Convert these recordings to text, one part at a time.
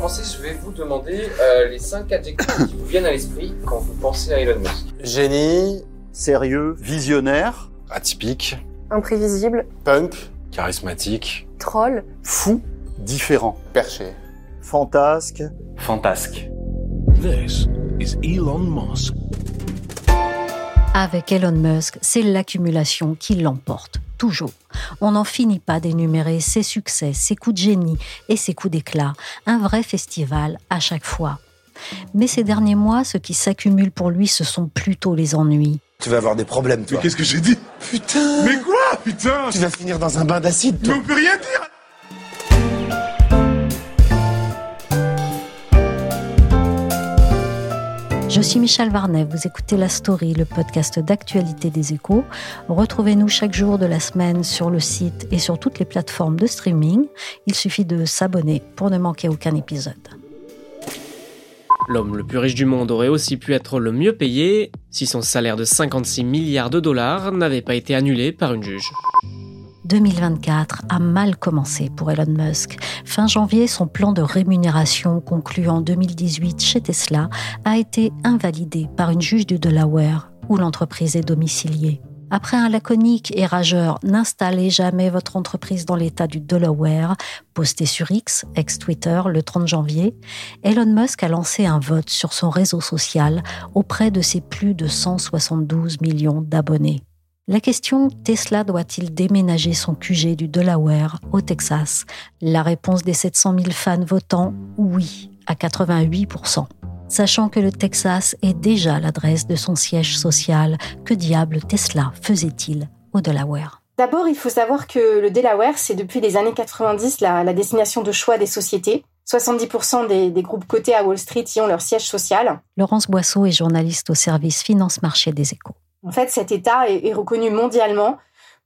Commencer, je vais vous demander euh, les 5 adjectifs qui vous viennent à l'esprit quand vous pensez à Elon Musk. Génie, Sérieux, visionnaire, atypique, Imprévisible, punk, charismatique, troll, fou, différent, perché. fantasque, Fantasque. This is Elon Musk. Avec Elon Musk, c'est l'accumulation qui l'emporte, toujours. On n'en finit pas d'énumérer ses succès, ses coups de génie et ses coups d'éclat. Un vrai festival à chaque fois. Mais ces derniers mois, ce qui s'accumule pour lui, ce sont plutôt les ennuis. Tu vas avoir des problèmes, toi. Qu'est-ce que j'ai dit? Putain Mais quoi, putain Tu vas finir dans un bain d'acide, Mais toi. on peut rien dire Je suis Michel Varnet, vous écoutez La Story, le podcast d'actualité des échos. Retrouvez-nous chaque jour de la semaine sur le site et sur toutes les plateformes de streaming. Il suffit de s'abonner pour ne manquer aucun épisode. L'homme le plus riche du monde aurait aussi pu être le mieux payé si son salaire de 56 milliards de dollars n'avait pas été annulé par une juge. 2024 a mal commencé pour Elon Musk. Fin janvier, son plan de rémunération conclu en 2018 chez Tesla a été invalidé par une juge du Delaware où l'entreprise est domiciliée. Après un laconique et rageur N'installez jamais votre entreprise dans l'état du Delaware, posté sur X, ex-Twitter, le 30 janvier, Elon Musk a lancé un vote sur son réseau social auprès de ses plus de 172 millions d'abonnés. La question Tesla doit-il déménager son QG du Delaware au Texas? La réponse des 700 000 fans votants oui à 88% Sachant que le Texas est déjà l'adresse de son siège social, que diable Tesla faisait-il au Delaware? D'abord, il faut savoir que le Delaware, c'est depuis les années 90 la, la destination de choix des sociétés. 70% des, des groupes cotés à Wall Street y ont leur siège social. Laurence Boisseau est journaliste au service Finance Marché des Échos. En fait, cet État est, reconnu mondialement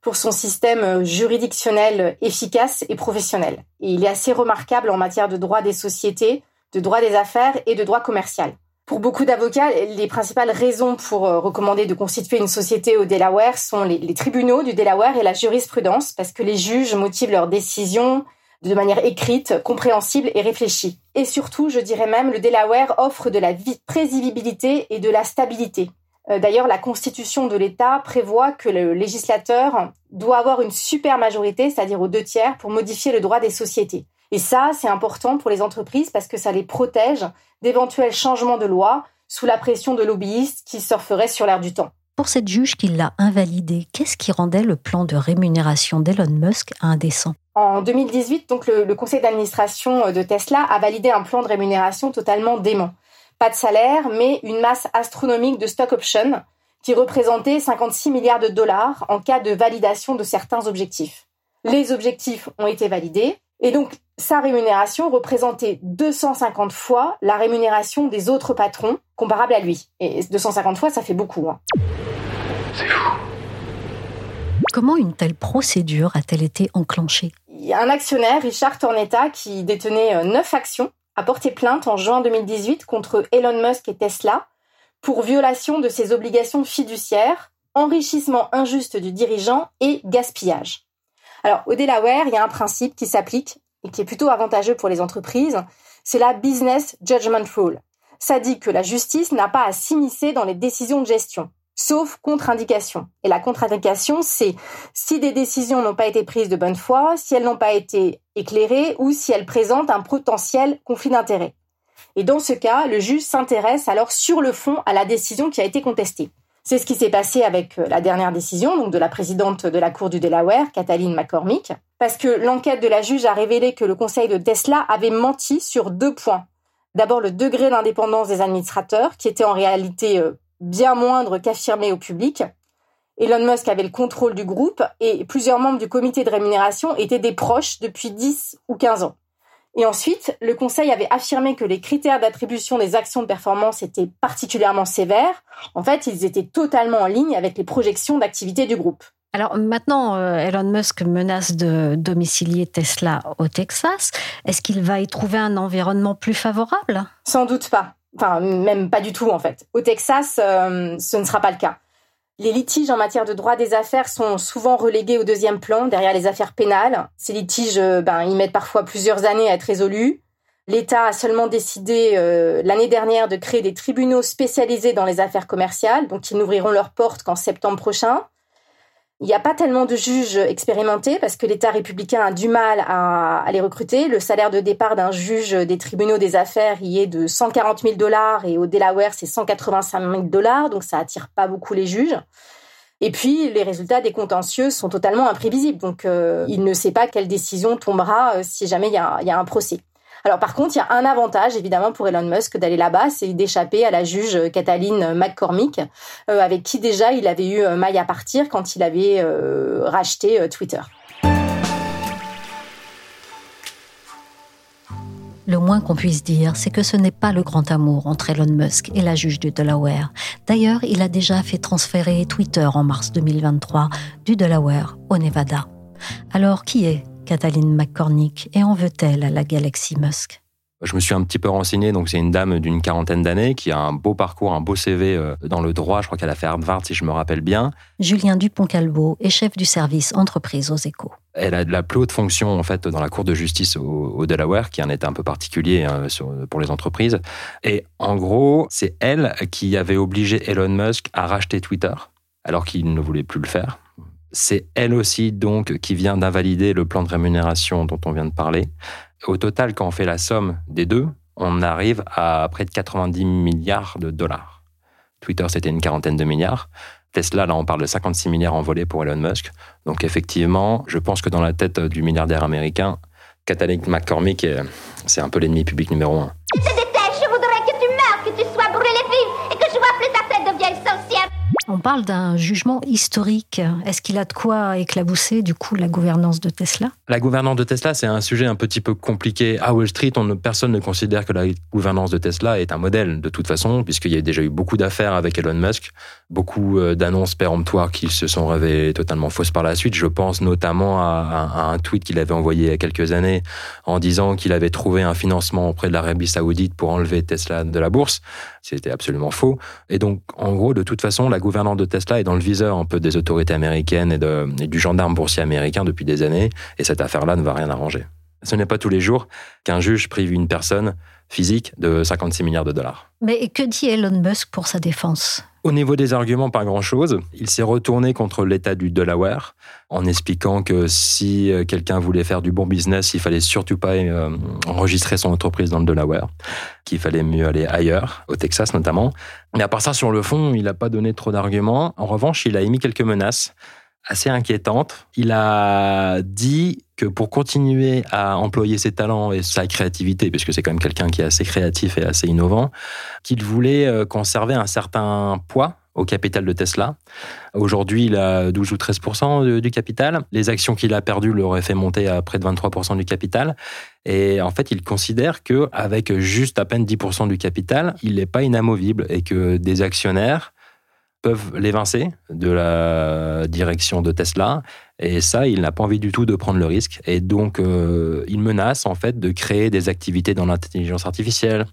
pour son système juridictionnel efficace et professionnel. Et il est assez remarquable en matière de droit des sociétés, de droit des affaires et de droit commercial. Pour beaucoup d'avocats, les principales raisons pour euh, recommander de constituer une société au Delaware sont les, les tribunaux du Delaware et la jurisprudence, parce que les juges motivent leurs décisions de manière écrite, compréhensible et réfléchie. Et surtout, je dirais même, le Delaware offre de la vi- prévisibilité et de la stabilité. Euh, D'ailleurs, la constitution de l'État prévoit que le législateur doit avoir une super majorité, c'est-à-dire aux deux tiers, pour modifier le droit des sociétés. Et ça, c'est important pour les entreprises parce que ça les protège d'éventuels changements de loi sous la pression de lobbyistes qui surferaient sur l'air du temps. Pour cette juge qui l'a invalidé, qu'est-ce qui rendait le plan de rémunération d'Elon Musk indécent? En 2018, donc le, le conseil d'administration de Tesla a validé un plan de rémunération totalement dément. Pas de salaire, mais une masse astronomique de stock options qui représentait 56 milliards de dollars en cas de validation de certains objectifs. Les objectifs ont été validés et donc sa rémunération représentait 250 fois la rémunération des autres patrons comparables à lui. Et 250 fois, ça fait beaucoup. Hein. Comment une telle procédure a-t-elle été enclenchée? Il y a un actionnaire, Richard Tornetta, qui détenait 9 actions, a porté plainte en juin 2018 contre Elon Musk et Tesla pour violation de ses obligations fiduciaires, enrichissement injuste du dirigeant et gaspillage. Alors, au Delaware, il y a un principe qui s'applique et qui est plutôt avantageux pour les entreprises, c'est la Business Judgment Rule. Ça dit que la justice n'a pas à s'immiscer dans les décisions de gestion, sauf contre-indication. Et la contre-indication, c'est si des décisions n'ont pas été prises de bonne foi, si elles n'ont pas été éclairées ou si elles présentent un potentiel conflit d'intérêts. Et dans ce cas, le juge s'intéresse alors sur le fond à la décision qui a été contestée. C'est ce qui s'est passé avec la dernière décision, donc de la présidente de la Cour du Delaware, Kathleen McCormick, parce que l'enquête de la juge a révélé que le conseil de Tesla avait menti sur deux points. D'abord, le degré d'indépendance des administrateurs, qui était en réalité bien moindre qu'affirmé au public, Elon Musk avait le contrôle du groupe et plusieurs membres du comité de rémunération étaient des proches depuis 10 ou 15 ans. Et ensuite, le Conseil avait affirmé que les critères d'attribution des actions de performance étaient particulièrement sévères. En fait, ils étaient totalement en ligne avec les projections d'activité du groupe. Alors maintenant, euh, Elon Musk menace de domicilier Tesla au Texas. Est-ce qu'il va y trouver un environnement plus favorable? Sans doute pas. Enfin, même pas du tout en fait. Au Texas, euh, ce ne sera pas le cas. Les litiges en matière de droit des affaires sont souvent relégués au deuxième plan, derrière les affaires pénales. Ces litiges, euh, ben, ils mettent parfois plusieurs années à être résolus. L'État a seulement décidé euh, l'année dernière de créer des tribunaux spécialisés dans les affaires commerciales, donc ils n'ouvriront leurs portes qu'en septembre prochain. Il n'y a pas tellement de juges expérimentés parce que l'État républicain a du mal à, les recruter. Le salaire de départ d'un juge des tribunaux des affaires y est de 140 000 dollars et au Delaware c'est 185 000 dollars, donc ça attire pas beaucoup les juges. Et puis les résultats des contentieux sont totalement imprévisibles, donc euh, il ne sait pas quelle décision tombera euh, si jamais il y a un procès. Alors par contre, il y a un avantage évidemment pour Elon Musk d'aller là-bas, c'est d'échapper à la juge Cataline McCormick, euh, avec qui déjà il avait eu euh, maille à partir quand il avait euh, racheté Twitter. Le moins qu'on puisse dire, c'est que ce n'est pas le grand amour entre Elon Musk et la juge du Delaware. D'ailleurs, il a déjà fait transférer Twitter en mars 2023 du Delaware au Nevada. Alors, qui est Cataline McCormick, et en veut-elle à la galaxie Musk? Je me suis un petit peu renseigné, donc c'est une dame d'une quarantaine d'années qui a un beau parcours, un beau CV euh, dans le droit. Je crois qu'elle a fait Harvard, si je me rappelle bien. Julien Dupont-Calbo est chef du service entreprise aux échos. Elle a de la plus haute fonction en fait dans la Cour de justice au, Delaware, qui est un état un peu particulier hein, pour les entreprises. Et en gros, c'est elle qui avait obligé Elon Musk à racheter Twitter, alors qu'il ne voulait plus le faire. C'est elle aussi donc qui vient d'invalider le plan de rémunération dont on vient de parler. Au total, quand on fait la somme des deux, on arrive à près de 90 milliards de dollars. Twitter, c'était une quarantaine de milliards. Tesla, là, on parle de 56 milliards envolés pour Elon Musk. Donc effectivement, je pense que dans la tête du milliardaire américain, Kathleen McCormick, c'est un peu l'ennemi public numéro un. On parle d'un jugement historique. Est-ce qu'il a de quoi éclabousser du coup la gouvernance de Tesla? La gouvernance de Tesla, c'est un sujet un petit peu compliqué. À Wall Street, on personne ne considère que la gouvernance de Tesla est un modèle de toute façon, puisqu'il y a déjà eu beaucoup d'affaires avec Elon Musk, beaucoup euh, d'annonces péremptoires qui se sont révélées totalement fausses par la suite. Je pense notamment à, un tweet qu'il avait envoyé il y a quelques années en disant qu'il avait trouvé un financement auprès de l'Arabie Saoudite pour enlever Tesla de la bourse. C'était absolument faux. Et donc, en gros, de toute façon, la gouvernance de Tesla est dans le viseur un peu des autorités américaines et, et du gendarme boursier américain depuis des années, et cette affaire-là ne va rien arranger. Ce n'est pas tous les jours qu'un juge prive une personne physique de 56 milliards de dollars. Mais que dit Elon Musk pour sa défense? Au niveau des arguments, pas grand-chose. Il s'est retourné contre l'État du Delaware en expliquant que si euh, quelqu'un voulait faire du bon business, il fallait surtout pas euh, enregistrer son entreprise dans le Delaware, qu'il fallait mieux aller ailleurs, au Texas notamment. Mais à part ça, sur le fond, il n'a pas donné trop d'arguments. En revanche, il a émis quelques menaces assez inquiétantes. Il a dit que pour continuer à employer ses talents et sa créativité, puisque c'est quand même quelqu'un qui est assez créatif et assez innovant, qu'il voulait euh, conserver un certain poids au capital de Tesla. Aujourd'hui, il a 12 ou 13% du capital. Les actions qu'il a perdues l'auraient fait monter à près de 23% du capital. Et en fait, il considère que avec juste à peine 10% du capital, il n'est pas inamovible et que des actionnaires peuvent l'évincer de la direction de Tesla. Et ça, il n'a pas envie du tout de prendre le risque. Et donc, euh, il menace en fait de créer des activités dans l'intelligence artificielle,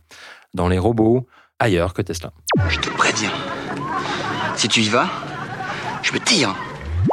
dans les robots, ailleurs que Tesla. Je te préviens, si tu y vas, je me tire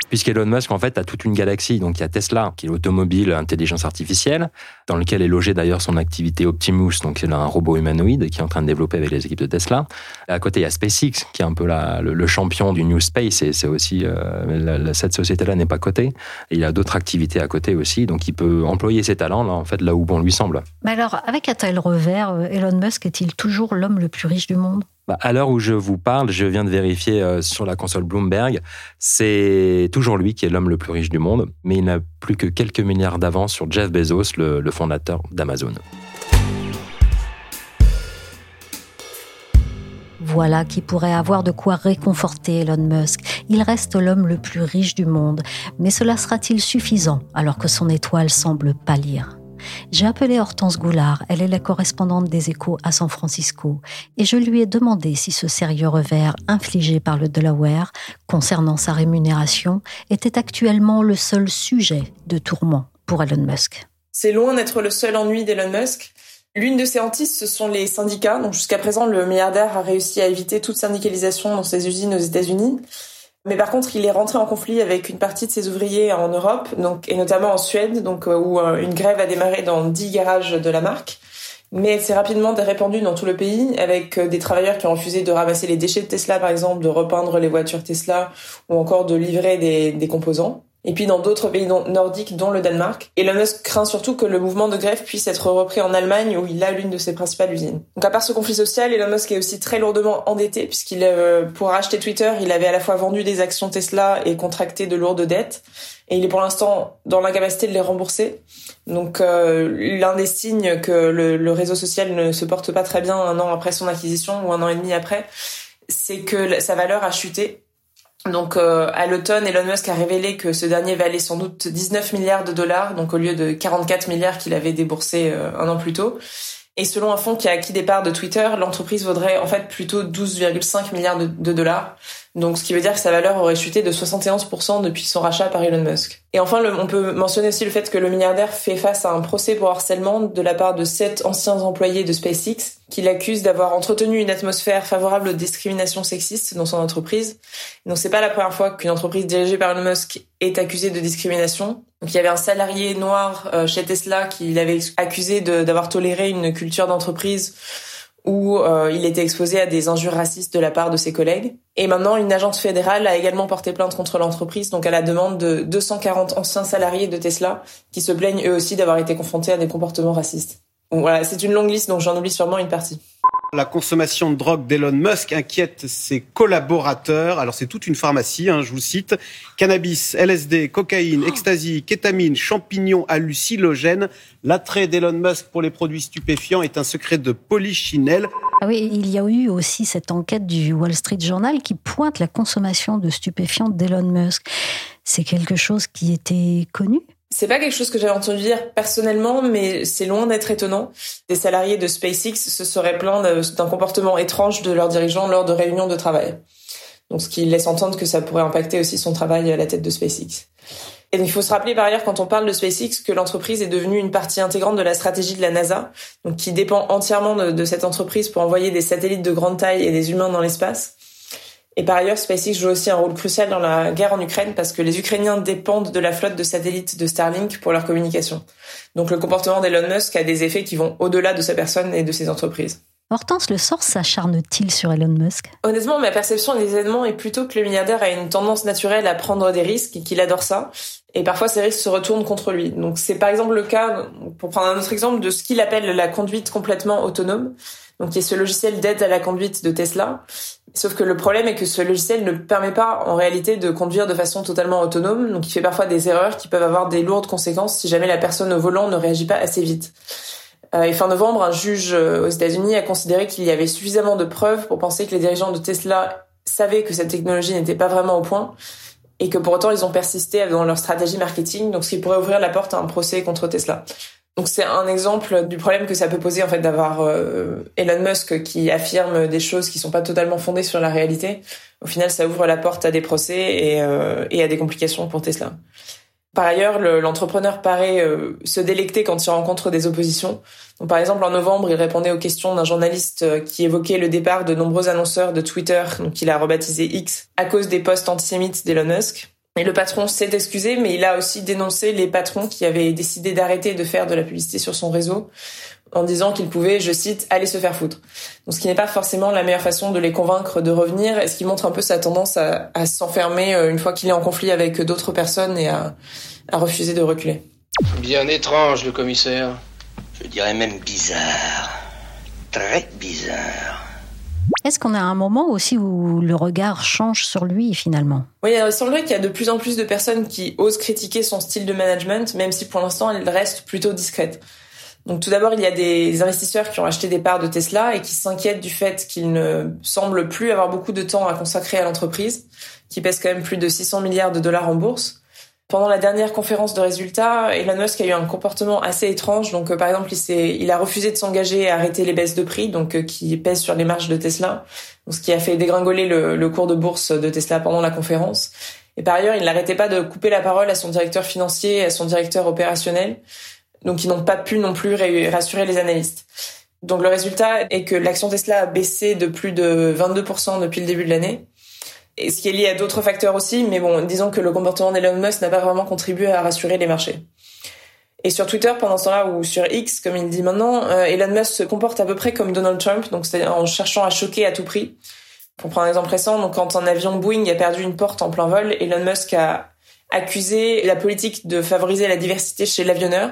puisqu'Elon Musk, en fait, a toute une galaxie. Donc, il y a Tesla, qui est l'automobile intelligence artificielle, dans lequel est logée d'ailleurs son activité Optimus, donc c'est un robot humanoïde qui est en train de développer avec les équipes de Tesla. à côté, il y a SpaceX, qui est un peu le, champion du New Space, et c'est aussi, euh, cette société-là n'est pas cotée. Et il a d'autres activités à côté aussi, donc il peut employer ses talents, là, en fait, là où bon lui semble. Mais alors, avec un tel revers, euh, Elon Musk est-il toujours l'homme le plus riche du monde? Bah, à l'heure où je vous parle, je viens de vérifier euh, sur la console Bloomberg, c'est toujours lui qui est l'homme le plus riche du monde, mais il n'a plus que quelques milliards d'avance sur Jeff Bezos, le fondateur d'Amazon. Voilà qui pourrait avoir de quoi réconforter Elon Musk. Il reste l'homme le plus riche du monde, mais cela sera-t-il suffisant alors que son étoile semble pâlir? J'ai appelé Hortense Goulard, elle est la correspondante des échos à San Francisco, et je lui ai demandé si ce sérieux revers infligé par le Delaware concernant sa rémunération était actuellement le seul sujet de tourment pour Elon Musk. C'est loin d'être le seul ennui d'Elon Musk. L'une de ses hantises, ce sont les syndicats. Donc jusqu'à présent, le milliardaire a réussi à éviter toute syndicalisation dans ses usines aux États-Unis. Mais par contre, il est rentré en conflit avec une partie de ses ouvriers en Europe, donc et notamment en Suède, donc euh, où euh, une grève a démarré dans dix garages de la marque. Mais elle s'est rapidement répandue dans tout le pays, avec euh, des travailleurs qui ont refusé de ramasser les déchets de Tesla, par exemple, de repeindre les voitures Tesla, ou encore de livrer des, des composants et puis dans d'autres pays nordiques, dont le Danemark. Elon Musk craint surtout que le mouvement de grève puisse être repris en Allemagne, où il a l'une de ses principales usines. Donc à part ce conflit social, Elon Musk est aussi très lourdement endetté, puisqu'il, euh, pour acheter Twitter, il avait à la fois vendu des actions Tesla et contracté de lourdes dettes. Et il est pour l'instant dans l'incapacité de les rembourser. Donc euh, l'un des signes que le, le réseau social ne se porte pas très bien un an après son acquisition ou un an et demi après, c'est que sa valeur a chuté donc euh, à l'automne, Elon Musk a révélé que ce dernier valait sans doute 19 milliards de dollars, donc au lieu de 44 milliards qu'il avait déboursé euh, un an plus tôt. Et selon un fonds qui a acquis des parts de Twitter, l'entreprise vaudrait en fait plutôt 12,5 milliards de, dollars. Donc ce qui veut dire que sa valeur aurait chuté de 71% depuis son rachat par Elon Musk. Et enfin, on peut mentionner aussi le fait que le milliardaire fait face à un procès pour harcèlement de la part de sept anciens employés de SpaceX qui l'accusent d'avoir entretenu une atmosphère favorable aux discriminations sexistes dans son entreprise. Donc c'est pas la première fois qu'une entreprise dirigée par Elon Musk est accusée de discrimination. Donc il y avait un salarié noir euh, chez Tesla qui l'avait accusé d'avoir toléré une culture d'entreprise où euh, il était exposé à des injures racistes de la part de ses collègues. Et maintenant, une agence fédérale a également porté plainte contre l'entreprise, donc à la demande de 240 anciens salariés de Tesla qui se plaignent eux aussi d'avoir été confrontés à des comportements racistes. Voilà, c'est une longue liste, donc j'en oublie sûrement une partie. La consommation de drogue d'Elon Musk inquiète ses collaborateurs. Alors c'est toute une pharmacie, hein, je vous cite. Cannabis, LSD, cocaïne, ecstasy, kétamine, champignons hallucinogènes. L'attrait d'Elon Musk pour les produits stupéfiants est un secret de polichinelle. Ah oui, il y a eu aussi cette enquête du Wall Street Journal qui pointe la consommation de stupéfiants d'Elon Musk. C'est quelque chose qui était connu? C'est pas quelque chose que j'avais entendu dire personnellement, mais c'est loin d'être étonnant. Des salariés de SpaceX se seraient plaints d'un comportement étrange de leurs dirigeants lors de réunions de travail. Donc, ce qui laisse entendre que ça pourrait impacter aussi son travail à la tête de SpaceX. Et il faut se rappeler par ailleurs quand on parle de SpaceX que l'entreprise est devenue une partie intégrante de la stratégie de la NASA, donc qui dépend entièrement de cette entreprise pour envoyer des satellites de grande taille et des humains dans l'espace. Et par ailleurs, SpaceX joue aussi un rôle crucial dans la guerre en Ukraine parce que les Ukrainiens dépendent de la flotte de satellites de Starlink pour leur communication. Donc le comportement d'Elon Musk a des effets qui vont au-delà de sa personne et de ses entreprises. Hortense, le sort s'acharne-t-il sur Elon Musk? Honnêtement, ma perception des événements est plutôt que le milliardaire a une tendance naturelle à prendre des risques et qu'il adore ça. Et parfois, ces risques se retournent contre lui. Donc c'est par exemple le cas, pour prendre un autre exemple, de ce qu'il appelle la conduite complètement autonome donc qui est ce logiciel d'aide à la conduite de Tesla. Sauf que le problème est que ce logiciel ne permet pas en réalité de conduire de façon totalement autonome, donc il fait parfois des erreurs qui peuvent avoir des lourdes conséquences si jamais la personne au volant ne réagit pas assez vite. Euh, et fin novembre, un juge euh, aux États-Unis a considéré qu'il y avait suffisamment de preuves pour penser que les dirigeants de Tesla savaient que cette technologie n'était pas vraiment au point et que pour autant ils ont persisté dans leur stratégie marketing, donc ce qui pourrait ouvrir la porte à un procès contre Tesla. Donc c'est un exemple du problème que ça peut poser en fait d'avoir euh, Elon Musk qui affirme des choses qui sont pas totalement fondées sur la réalité. Au final, ça ouvre la porte à des procès et, euh, à des complications pour Tesla. Par ailleurs, l'entrepreneur paraît euh, se délecter quand il rencontre des oppositions. Donc, par exemple, en novembre, il répondait aux questions d'un journaliste qui évoquait le départ de nombreux annonceurs de Twitter, donc qu'il a rebaptisé X, à cause des posts antisémites d'Elon Musk. Et le patron s'est excusé, mais il a aussi dénoncé les patrons qui avaient décidé d'arrêter de faire de la publicité sur son réseau en disant qu'ils pouvaient, je cite, aller se faire foutre. Donc ce qui n'est pas forcément la meilleure façon de les convaincre de revenir, et ce qui montre un peu sa tendance à, s'enfermer euh, une fois qu'il est en conflit avec d'autres personnes et à, à refuser de reculer? Bien étrange, le commissaire. Je dirais même bizarre. Très bizarre. Est-ce qu'on a un moment aussi où le regard change sur lui finalement? Oui, il semblerait qu'il y a de plus en plus de personnes qui osent critiquer son style de management, même si pour l'instant elle reste plutôt discrète. Donc tout d'abord, il y a des investisseurs qui ont acheté des parts de Tesla et qui s'inquiètent du fait qu'il ne semble plus avoir beaucoup de temps à consacrer à l'entreprise, qui pèse quand même plus de 600 milliards de dollars en bourse. Pendant la dernière conférence de résultats, Elon Musk a eu un comportement assez étrange. Donc, euh, par exemple, il, il, a refusé de s'engager à arrêter les baisses de prix, donc euh, qui pèsent sur les marges de Tesla, ce qui a fait dégringoler le, le, cours de bourse de Tesla pendant la conférence. Et par ailleurs, il n'arrêtait pas de couper la parole à son directeur financier et à son directeur opérationnel, donc ils n'ont pas pu non plus rassurer les analystes. Donc le résultat est que l'action Tesla a baissé de plus de 22% depuis le début de l'année ce qui est lié à d'autres facteurs aussi, mais bon, disons que le comportement d'Elon Musk n'a pas vraiment contribué à rassurer les marchés. Et sur Twitter, pendant ce temps-là, ou sur X, comme il dit maintenant, euh, Elon Musk se comporte à peu près comme Donald Trump, donc c'est en cherchant à choquer à tout prix. Pour prendre un exemple récent, donc quand un avion Boeing a perdu une porte en plein vol, Elon Musk a accusé la politique de favoriser la diversité chez l'avionneur,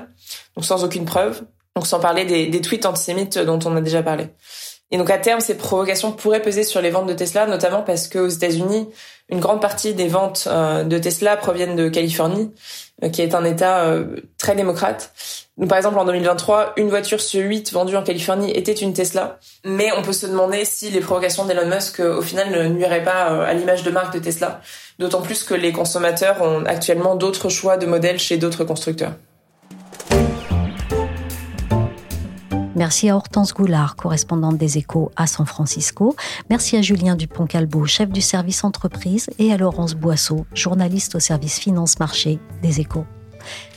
donc sans aucune preuve, donc sans parler des tweets antisémites dont on a déjà parlé. Et donc à terme, ces provocations pourraient peser sur les ventes de Tesla, notamment parce qu'aux États-Unis, une grande partie des ventes euh, de Tesla proviennent de Californie, euh, qui est un État euh, très démocrate. Donc par exemple, en 2023, une voiture sur huit vendue en Californie était une Tesla. Mais on peut se demander si les provocations d'Elon Musk, au final, ne nuiraient pas à l'image de marque de Tesla. D'autant plus que les consommateurs ont actuellement d'autres choix de modèles chez d'autres constructeurs. Merci à Hortense Goulard, correspondante des Échos à San Francisco. Merci à Julien Dupont-Calbo, chef du service entreprise, et à Laurence Boisseau, journaliste au service finance-marché des Échos.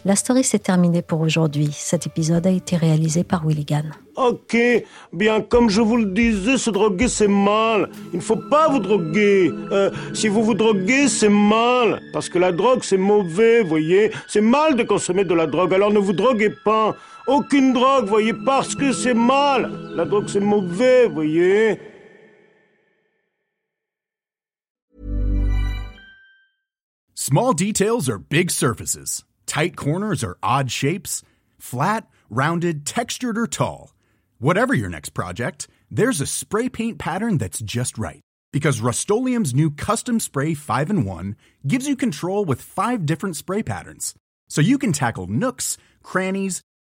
La story s'est terminée pour aujourd'hui. Cet épisode a été réalisé par Willigan. Ok, bien comme je vous le disais, se droguer c'est mal. Il ne faut pas vous droguer. Euh, si vous vous droguez, c'est mal. Parce que la drogue c'est mauvais, voyez. C'est mal de consommer de la drogue, alors ne vous droguez pas. Aucune drogue, voyez, parce que c'est mal. La drogue c'est mauvais, voyez. Small details are big surfaces. Tight corners are odd shapes. Flat, rounded, textured, or tall. Whatever your next project, there's a spray paint pattern that's just right. Because Rust new Custom Spray 5 in 1 gives you control with five different spray patterns. So you can tackle nooks, crannies,